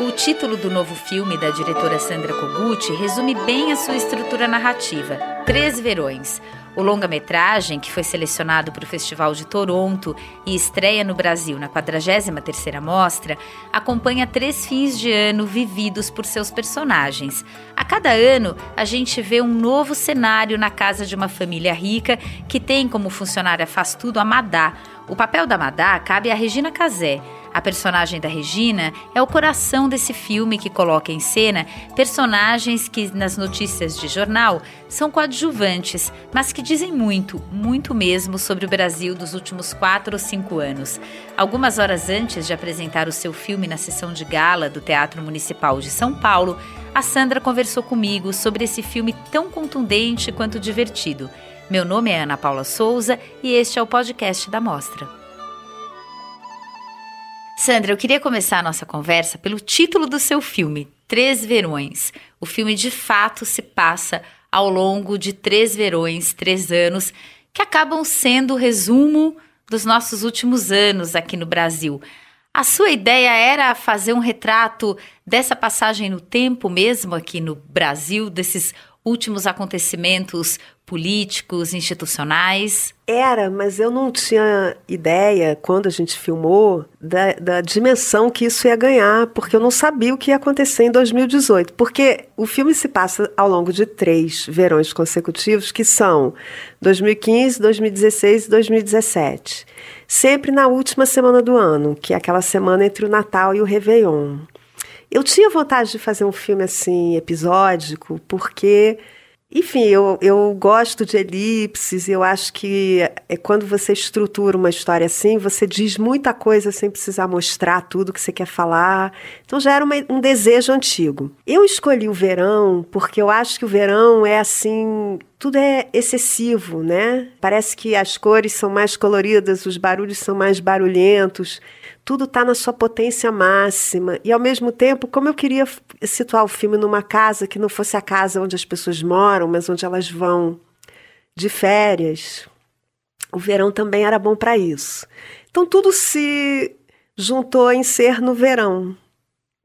O título do novo filme da diretora Sandra Kogut resume bem a sua estrutura narrativa: Três Verões. O longa-metragem, que foi selecionado para o Festival de Toronto e estreia no Brasil na 43ª Mostra, acompanha três fins de ano vividos por seus personagens. A cada ano, a gente vê um novo cenário na casa de uma família rica que tem como funcionária faz tudo a Madá. O papel da Madá cabe a Regina Casé, a personagem da Regina é o coração desse filme que coloca em cena personagens que, nas notícias de jornal, são coadjuvantes, mas que dizem muito, muito mesmo sobre o Brasil dos últimos quatro ou cinco anos. Algumas horas antes de apresentar o seu filme na sessão de gala do Teatro Municipal de São Paulo, a Sandra conversou comigo sobre esse filme tão contundente quanto divertido. Meu nome é Ana Paula Souza e este é o podcast da Mostra. Sandra, eu queria começar a nossa conversa pelo título do seu filme, Três Verões. O filme de fato se passa ao longo de três verões, três anos, que acabam sendo o resumo dos nossos últimos anos aqui no Brasil. A sua ideia era fazer um retrato dessa passagem no tempo mesmo aqui no Brasil, desses últimos acontecimentos políticos, institucionais? Era, mas eu não tinha ideia, quando a gente filmou, da, da, dimensão que isso ia ganhar, porque eu não sabia o que ia acontecer em 2018. Porque o filme se passa ao longo de três verões consecutivos, que são 2015, 2016 e 2017. Sempre na última semana do ano, que é aquela semana entre o Natal e o Réveillon. Eu tinha vontade de fazer um filme assim, episódico, porque enfim, eu, eu gosto de elipses, eu acho que é quando você estrutura uma história assim, você diz muita coisa sem precisar mostrar tudo que você quer falar. Então já era uma, um desejo antigo. Eu escolhi o verão porque eu acho que o verão é assim, tudo é excessivo, né? Parece que as cores são mais coloridas, os barulhos são mais barulhentos tudo está na sua potência máxima. E ao mesmo tempo, como eu queria situar o filme numa casa que não fosse a casa onde as pessoas moram, mas onde elas vão de férias, o verão também era bom para isso. Então tudo se juntou em ser no verão.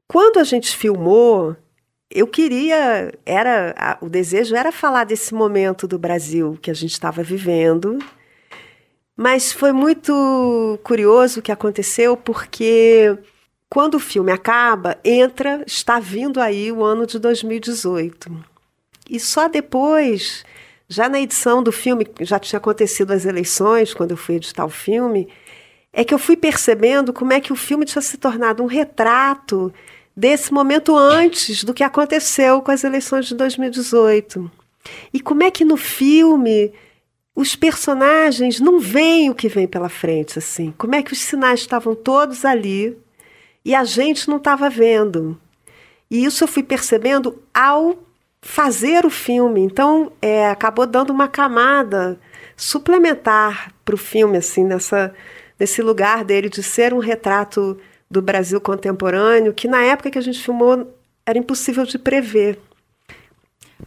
Quando a gente filmou, eu queria, era o desejo era falar desse momento do Brasil que a gente estava vivendo mas foi muito curioso o que aconteceu, porque quando o filme acaba, entra, está vindo aí o ano de 2018. E só depois, já na edição do filme, já tinha acontecido as eleições, quando eu fui editar o filme, é que eu fui percebendo como é que o filme tinha se tornado um retrato desse momento antes do que aconteceu com as eleições de 2018. E como é que no filme os personagens não veem o que vem pela frente, assim. Como é que os sinais estavam todos ali e a gente não estava vendo. E isso eu fui percebendo ao fazer o filme. Então, é, acabou dando uma camada suplementar para o filme, assim, nessa, nesse lugar dele de ser um retrato do Brasil contemporâneo, que na época que a gente filmou era impossível de prever.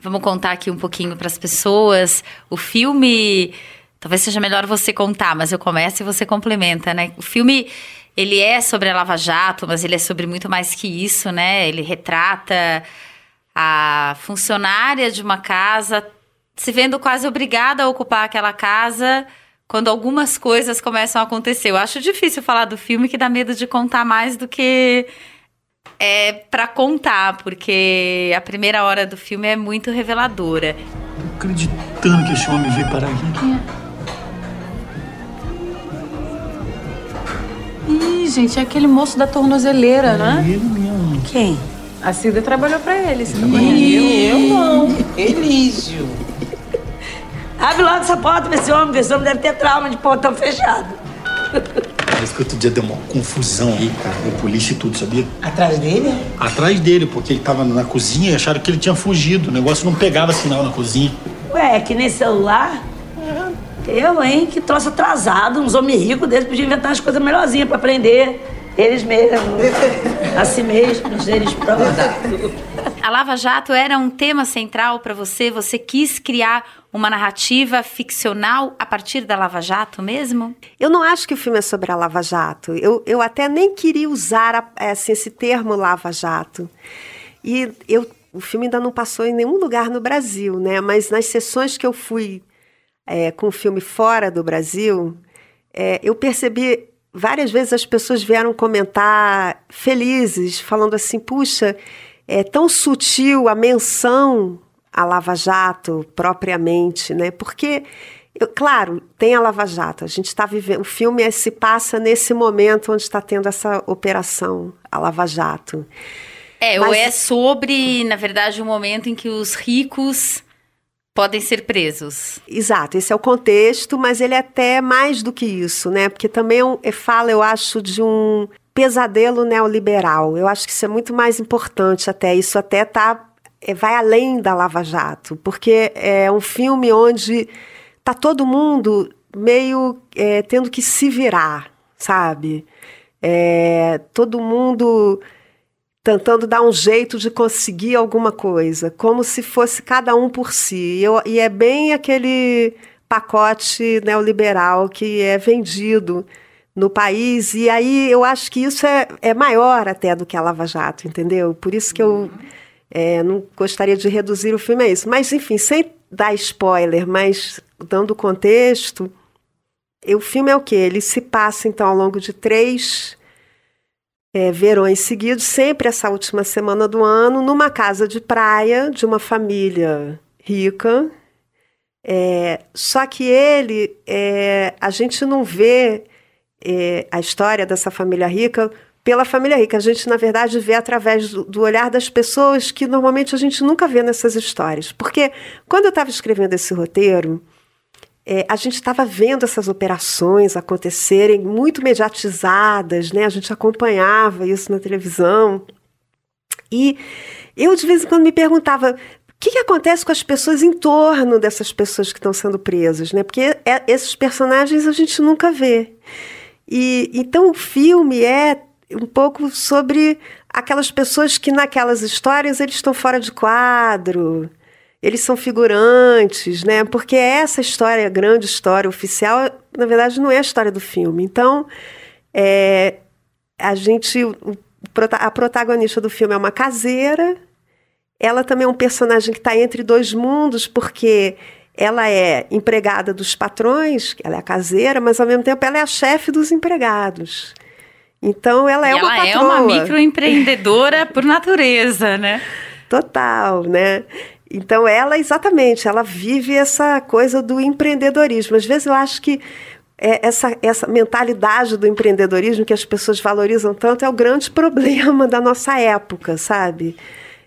Vamos contar aqui um pouquinho para as pessoas. O filme, talvez seja melhor você contar, mas eu começo e você complementa, né? O filme, ele é sobre a Lava Jato, mas ele é sobre muito mais que isso, né? Ele retrata a funcionária de uma casa se vendo quase obrigada a ocupar aquela casa quando algumas coisas começam a acontecer. Eu acho difícil falar do filme que dá medo de contar mais do que é para contar, porque a primeira hora do filme é muito reveladora. Não acreditando que esse homem veio parar aqui. É? Ih, gente, é aquele moço da tornozeleira, é né? Ele mesmo. Quem? A Cida trabalhou pra ele. Você Ih, eu não. Elísio. Abre logo essa porta pra esse homem, esse homem deve ter trauma de portão fechado. Parece que outro dia deu uma confusão aí, cara. Deu polícia e tudo, sabia? Atrás dele? Atrás dele, porque ele tava na cozinha e acharam que ele tinha fugido. O negócio não pegava sinal na cozinha. Ué, é que nem celular? Eu, hein? Que troço atrasado. Uns homens ricos deles podiam inventar umas coisas melhorzinhas pra aprender. Eles mesmos. assim mesmos, eles próprios. A Lava Jato era um tema central para você? Você quis criar uma narrativa ficcional a partir da Lava Jato mesmo? Eu não acho que o filme é sobre a Lava Jato. Eu, eu até nem queria usar a, assim, esse termo Lava Jato. E eu, o filme ainda não passou em nenhum lugar no Brasil, né? Mas nas sessões que eu fui é, com o filme fora do Brasil, é, eu percebi várias vezes as pessoas vieram comentar felizes, falando assim: puxa, é tão sutil a menção à Lava Jato propriamente, né? Porque, eu, claro, tem a Lava Jato, a gente está vivendo. O filme é, se passa nesse momento onde está tendo essa operação, a Lava Jato. É, Mas, ou é sobre, na verdade, o momento em que os ricos podem ser presos. Exato, esse é o contexto, mas ele é até mais do que isso, né? Porque também é, fala, eu acho, de um pesadelo neoliberal. Eu acho que isso é muito mais importante até. Isso até tá, é, vai além da Lava Jato, porque é um filme onde tá todo mundo meio é, tendo que se virar, sabe? É, todo mundo tentando dar um jeito de conseguir alguma coisa, como se fosse cada um por si. Eu, e é bem aquele pacote neoliberal que é vendido no país, e aí eu acho que isso é, é maior até do que a Lava Jato, entendeu? Por isso que eu é, não gostaria de reduzir o filme a isso. Mas, enfim, sem dar spoiler, mas dando contexto, o filme é o quê? Ele se passa, então, ao longo de três é, verões seguidos, sempre essa última semana do ano, numa casa de praia de uma família rica. É, só que ele, é, a gente não vê é, a história dessa família rica pela família rica. A gente, na verdade, vê através do, olhar das pessoas que normalmente a gente nunca vê nessas histórias. Porque quando eu estava escrevendo esse roteiro, é, a gente estava vendo essas operações acontecerem muito mediatizadas, né? A gente acompanhava isso na televisão. E eu, de vez em quando, me perguntava o que, que, acontece com as pessoas em torno dessas pessoas que estão sendo presas, né? Porque é, esses personagens a gente nunca vê. E então o filme é um pouco sobre aquelas pessoas que naquelas histórias eles estão fora de quadro, eles são figurantes, né? Porque essa história, a grande história oficial, na verdade, não é a história do filme. Então, é, a gente, a protagonista do filme é uma caseira. Ela também é um personagem que está entre dois mundos, porque ela é empregada dos patrões, ela é a caseira, mas ao mesmo tempo ela é a chefe dos empregados. Então ela é e uma ela patroa. é uma microempreendedora por natureza, né? Total, né? Então, ela, exatamente, ela vive essa coisa do empreendedorismo. Às vezes eu acho que é, essa, essa mentalidade do empreendedorismo que as pessoas valorizam tanto é o grande problema da nossa época, sabe?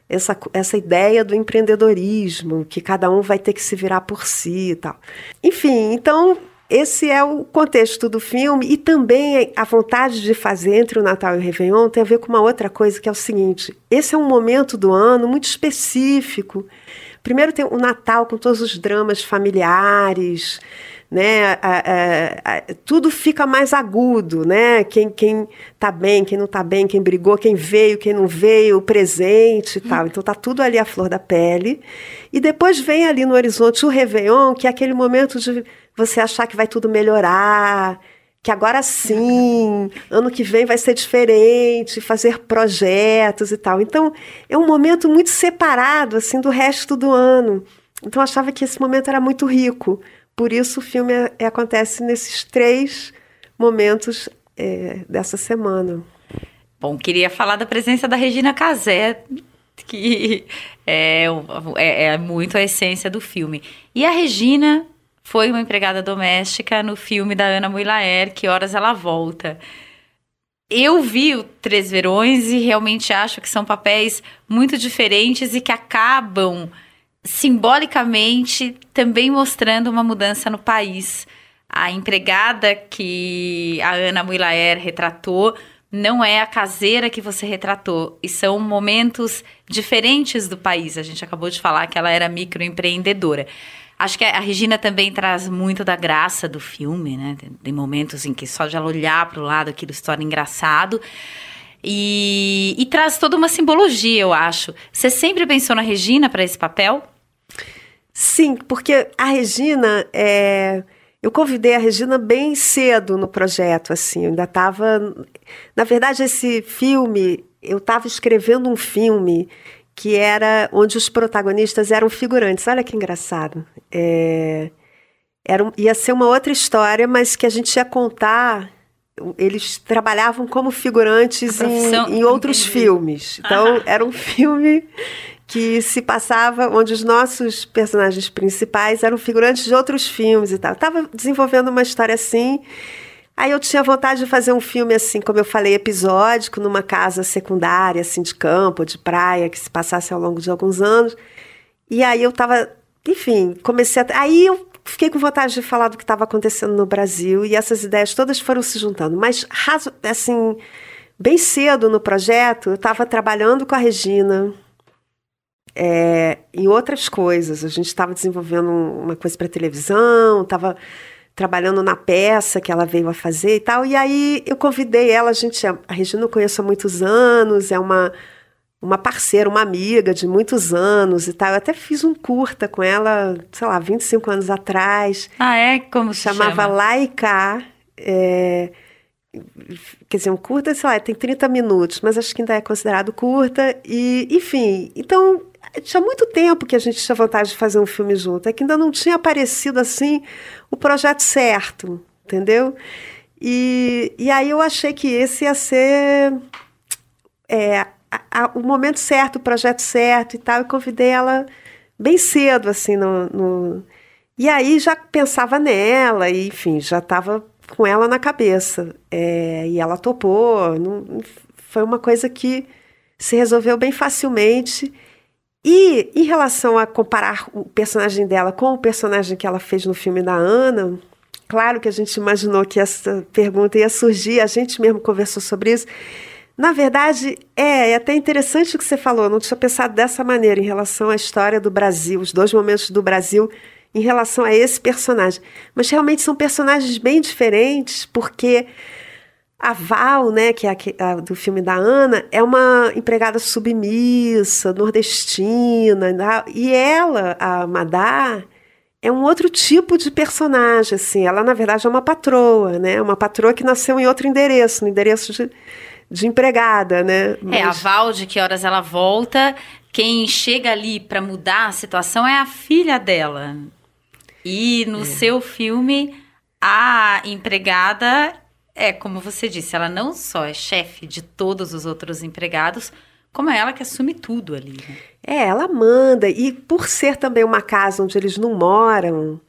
Essa, essa ideia do empreendedorismo, que cada um vai ter que se virar por si e tal. Enfim, então esse é o contexto do filme e também a vontade de fazer entre o Natal e o Réveillon tem a ver com uma outra coisa que é o seguinte: esse é um momento do ano muito específico. Primeiro tem o Natal com todos os dramas familiares, né? A, a, a, tudo fica mais agudo, né? Quem quem tá bem, quem não tá bem, quem brigou, quem veio, quem não veio, o presente e tal. Então tá tudo ali à flor da pele. E depois vem ali no horizonte o Réveillon, que é aquele momento de você achar que vai tudo melhorar, que agora sim, ano que vem vai ser diferente, fazer projetos e tal. Então, é um momento muito separado assim do resto do ano. Então, eu achava que esse momento era muito rico. Por isso, o filme é, é, acontece nesses três momentos é, dessa semana. Bom, queria falar da presença da Regina Casé, que é, é, é muito a essência do filme. E a Regina foi uma empregada doméstica no filme da Ana Muilaer, Que Horas Ela Volta. Eu vi o Três Verões e realmente acho que são papéis muito diferentes e que acabam simbolicamente também mostrando uma mudança no país. A empregada que a Ana Muilaer retratou não é a caseira que você retratou. E são momentos diferentes do país. A gente acabou de falar que ela era microempreendedora. Acho que a Regina também traz muito da graça do filme, né? Tem momentos em que só de ela olhar para o lado aquilo se torna engraçado. E, e traz toda uma simbologia, eu acho. Você sempre pensou na Regina para esse papel? Sim, porque a Regina, é, eu convidei a Regina bem cedo no projeto, assim, eu ainda estava... Na verdade, esse filme, eu estava escrevendo um filme que era onde os protagonistas eram figurantes. Olha que engraçado. É, era, ia ser uma outra história, mas que a gente ia contar eles trabalhavam como figurantes em, em, outros entendi. filmes. Então, era um filme que se passava onde os nossos personagens principais eram figurantes de outros filmes e tal. Estava desenvolvendo uma história assim. Aí eu tinha vontade de fazer um filme assim, como eu falei, episódico, numa casa secundária, assim, de campo, de praia, que se passasse ao longo de alguns anos. E aí eu estava, enfim, comecei a. Aí eu fiquei com vontade de falar do que estava acontecendo no Brasil e essas ideias todas foram se juntando. Mas, assim, bem cedo no projeto, eu estava trabalhando com a Regina é, em outras coisas. A gente estava desenvolvendo uma coisa para televisão, estava trabalhando na peça que ela veio a fazer e tal. E aí eu convidei ela, a gente, a Regina eu conheço há muitos anos, é uma uma parceira, uma amiga de muitos anos e tal. Eu até fiz um curta com ela, sei lá, 25 anos atrás. Ah, é? Como se Chamava chama? Laika. É, quer dizer, um curta, sei lá, tem 30 minutos, mas acho que ainda é considerado curta. E, enfim, então tinha muito tempo que a gente tinha vontade de fazer um filme junto. É que ainda não tinha aparecido assim o projeto certo, entendeu? E, e aí eu achei que esse ia ser é, a, a, o momento certo, o projeto certo e tal. Eu convidei ela bem cedo, assim, no, no... E aí já pensava nela, e, enfim, já estava com ela na cabeça. É, e ela topou. Não, foi uma coisa que se resolveu bem facilmente. E em relação a comparar o personagem dela com o personagem que ela fez no filme da Ana, claro que a gente imaginou que essa pergunta ia surgir, a gente mesmo conversou sobre isso. Na verdade, é, é até interessante o que você falou, não tinha pensado dessa maneira em relação à história do Brasil, os dois momentos do Brasil em relação a esse personagem. Mas realmente são personagens bem diferentes, porque a Val, né, que é a, a, do filme da Ana, é uma empregada submissa, nordestina, e ela, a Madá, é um outro tipo de personagem, assim. Ela, na verdade, é uma patroa, né? Uma patroa que nasceu em outro endereço, no endereço de de empregada, né? Mas... É, a Val, de que horas ela volta, quem chega ali para mudar a situação é a filha dela. E no é. seu filme, a empregada é, como você disse, ela não só é chefe de todos os outros empregados, como é ela que assume tudo ali. Né? É, ela manda. E por ser também uma casa onde eles não moram,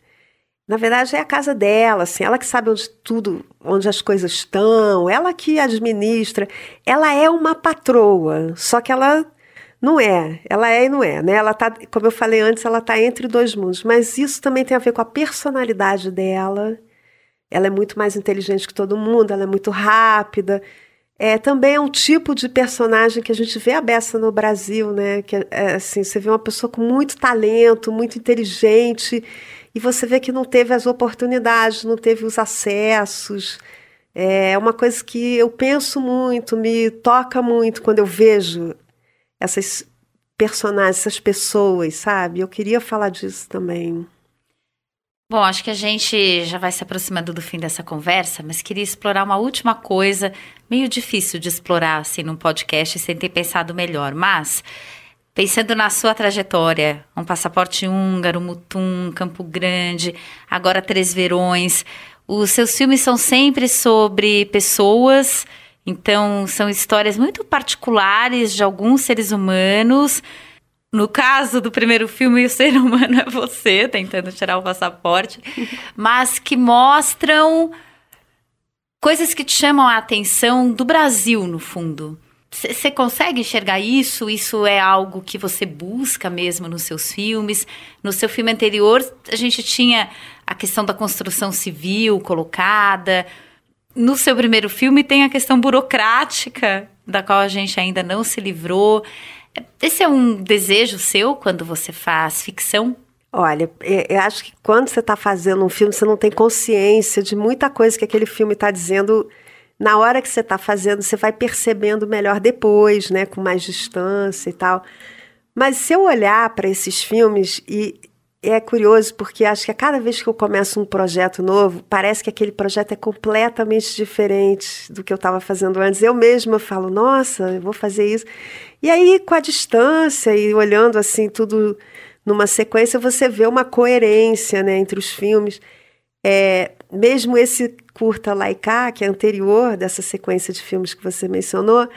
na verdade, é a casa dela, assim, ela que sabe onde tudo, onde as coisas estão, ela que administra. Ela é uma patroa, só que ela não é. Ela é e não é, né? Ela tá, como eu falei antes, ela tá entre dois mundos, mas isso também tem a ver com a personalidade dela. Ela é muito mais inteligente que todo mundo, ela é muito rápida. É, também é um tipo de personagem que a gente vê a beça no Brasil, né? Que é, assim, você vê uma pessoa com muito talento, muito inteligente e você vê que não teve as oportunidades, não teve os acessos. É uma coisa que eu penso muito, me toca muito quando eu vejo essas personagens, essas pessoas, sabe? Eu queria falar disso também. Bom, acho que a gente já vai se aproximando do fim dessa conversa, mas queria explorar uma última coisa, meio difícil de explorar assim num podcast sem ter pensado melhor, mas Pensando na sua trajetória, um passaporte húngaro, Mutum, Campo Grande, agora Três Verões, os seus filmes são sempre sobre pessoas, então são histórias muito particulares de alguns seres humanos. No caso do primeiro filme, o ser humano é você, tentando tirar o passaporte, mas que mostram coisas que te chamam a atenção do Brasil, no fundo. Você consegue enxergar isso? Isso é algo que você busca mesmo nos seus filmes? No seu filme anterior, a gente tinha a questão da construção civil colocada. No seu primeiro filme, tem a questão burocrática, da qual a gente ainda não se livrou. Esse é um desejo seu quando você faz ficção? Olha, eu acho que quando você está fazendo um filme, você não tem consciência de muita coisa que aquele filme está dizendo na hora que você está fazendo, você vai percebendo melhor depois, né, com mais distância e tal. Mas se eu olhar para esses filmes e é curioso porque acho que a cada vez que eu começo um projeto novo, parece que aquele projeto é completamente diferente do que eu estava fazendo antes. Eu mesma falo, nossa, eu vou fazer isso. E aí, com a distância e olhando assim tudo numa sequência, você vê uma coerência né, entre os filmes. É, mesmo esse curta Laika, que é anterior dessa sequência de filmes que você mencionou,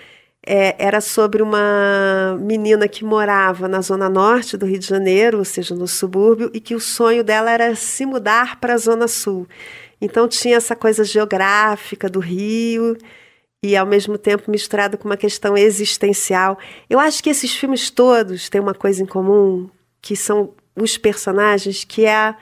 é, era sobre uma menina que morava na zona norte do Rio de Janeiro, ou seja, no subúrbio, e que o sonho dela era se mudar para a zona sul. Então tinha essa coisa geográfica do Rio e ao mesmo tempo misturado com uma questão existencial. Eu acho que esses filmes todos têm uma coisa em comum, que são os personagens, que é a,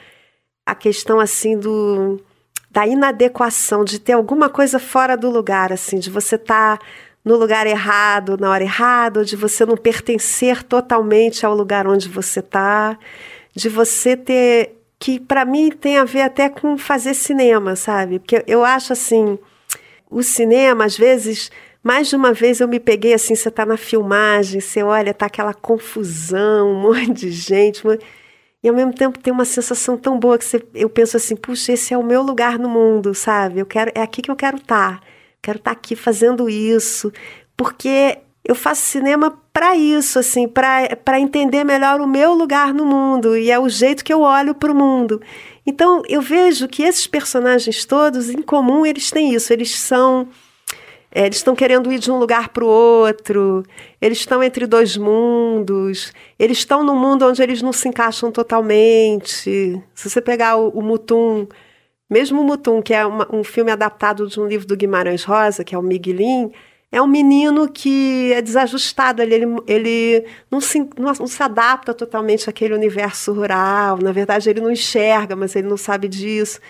a questão assim do da inadequação, de ter alguma coisa fora do lugar, assim, de você estar tá no lugar errado, na hora errada, de você não pertencer totalmente ao lugar onde você está, de você ter que para mim tem a ver até com fazer cinema, sabe? Porque eu acho assim, o cinema às vezes mais de uma vez eu me peguei assim, você está na filmagem, você olha, tá aquela confusão, um monte de gente, e ao mesmo tempo tem uma sensação tão boa que você, eu penso assim, puxa, esse é o meu lugar no mundo, sabe? Eu quero, é aqui que eu quero estar. Tá quero estar tá aqui fazendo isso, porque eu faço cinema para isso, assim, para entender melhor o meu lugar no mundo e é o jeito que eu olho para o mundo. Então eu vejo que esses personagens todos, em comum, eles têm isso. Eles são, é, eles estão querendo ir de um lugar para o outro. Eles estão entre dois mundos. Eles estão num mundo onde eles não se encaixam totalmente. Se você pegar o, o Mutum mesmo Mutum, que é uma, um filme adaptado de um livro do Guimarães Rosa, que é o Miguelin, é um menino que é desajustado, ele, ele, ele não, se, não, não, se adapta totalmente àquele universo rural. Na verdade, ele não enxerga, mas ele não sabe disso.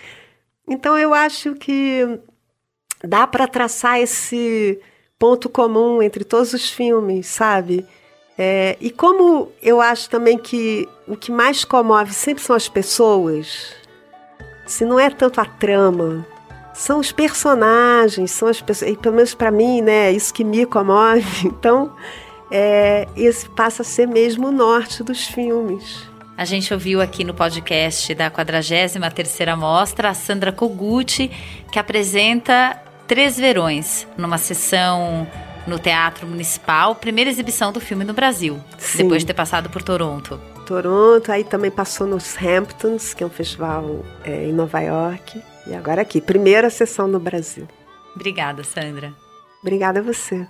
Então, eu acho que dá para traçar esse ponto comum entre todos os filmes, sabe? É, e como eu acho também que o que mais comove sempre são as pessoas, se não é tanto a trama, são os personagens, são as pessoas, e pelo menos para mim, né, é isso que me comove. Então, é, esse passa a ser mesmo o norte dos filmes. A gente ouviu aqui no podcast da 43ª Mostra a Sandra Koguchi, que apresenta Três Verões, numa sessão no Teatro Municipal, primeira exibição do filme no Brasil, Sim. depois de ter passado por Toronto. Toronto, aí também passou nos Hamptons, que é um festival é, em Nova York. E agora aqui, primeira sessão no Brasil. Obrigada, Sandra. Obrigada a você.